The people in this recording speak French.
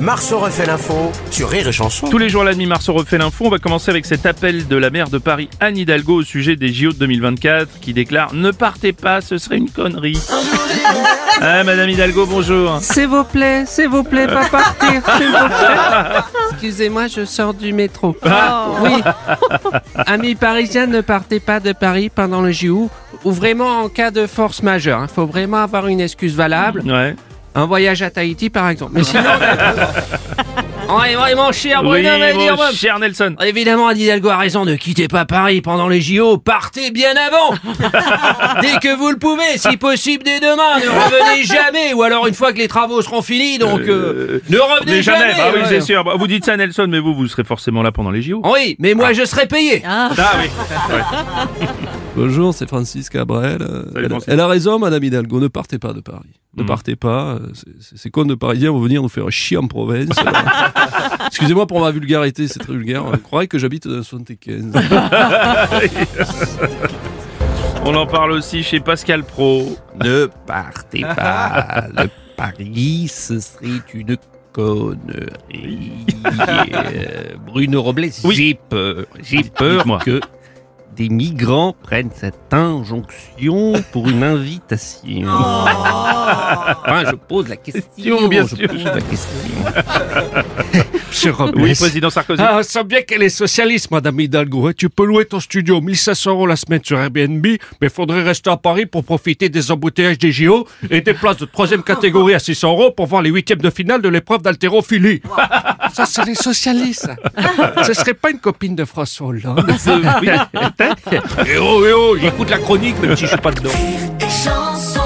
Marceau refait l'info sur Rire et Chanson. Tous les jours à la demi Marceau refait l'info. On va commencer avec cet appel de la maire de Paris, Anne Hidalgo, au sujet des JO de 2024, qui déclare Ne partez pas, ce serait une connerie. Ah, Madame Hidalgo, bonjour. S'il vous plaît, s'il vous plaît, pas partir, s'il vous plaît. Excusez-moi, je sors du métro. Oui. Amis parisiens, ne partez pas de Paris pendant le JO, ou vraiment en cas de force majeure. Il faut vraiment avoir une excuse valable. Ouais. Un voyage à Tahiti, par exemple. Mais sinon... Ouais, ouais, mon cher Oui, Bruno, mon bon. cher Nelson. Évidemment, Anne Hidalgo a raison, ne quittez pas Paris pendant les JO, partez bien avant Dès que vous le pouvez, si possible dès demain, ne revenez jamais, ou alors une fois que les travaux seront finis, donc euh, ne revenez Mais jamais. Ah oui, ouais. c'est sûr. Vous dites ça, Nelson, mais vous, vous serez forcément là pendant les JO. Oui, mais moi je serai payé Ah oui. Bonjour, c'est Francis Cabrel. Euh, Salut, elle, Francis. elle a raison, Madame Hidalgo, ne partez pas de Paris. Ne Mhm. partez pas. Ces cons de Parisiens vont venir nous faire chier en province. Excusez-moi pour ma vulgarité, c'est très vulgaire. On croirait que j'habite dans le 75. On en parle aussi chez Pascal Pro. Ne partez pas de Paris, ce serait une connerie. Euh, Bruno Robles, Oui. j'ai peur. J'ai peur que des migrants prennent cette injonction pour une invitation. Enfin, je pose la question. Bien je sûr. pose la question. Monsieur Robles. Oui, président Sarkozy. Ah, on sent bien qu'elle est socialiste, Madame Hidalgo. Tu peux louer ton studio 1500 euros la semaine sur Airbnb, mais faudrait rester à Paris pour profiter des embouteillages des JO et des places de troisième catégorie à 600 euros pour voir les huitièmes de finale de l'épreuve d'haltérophilie. Ça, c'est les socialistes. ça. Ce serait pas une copine de François Hollande. Oui, peut-être. Eh oh, eh oh, j'écoute la chronique, même si je suis pas dedans. et chanson.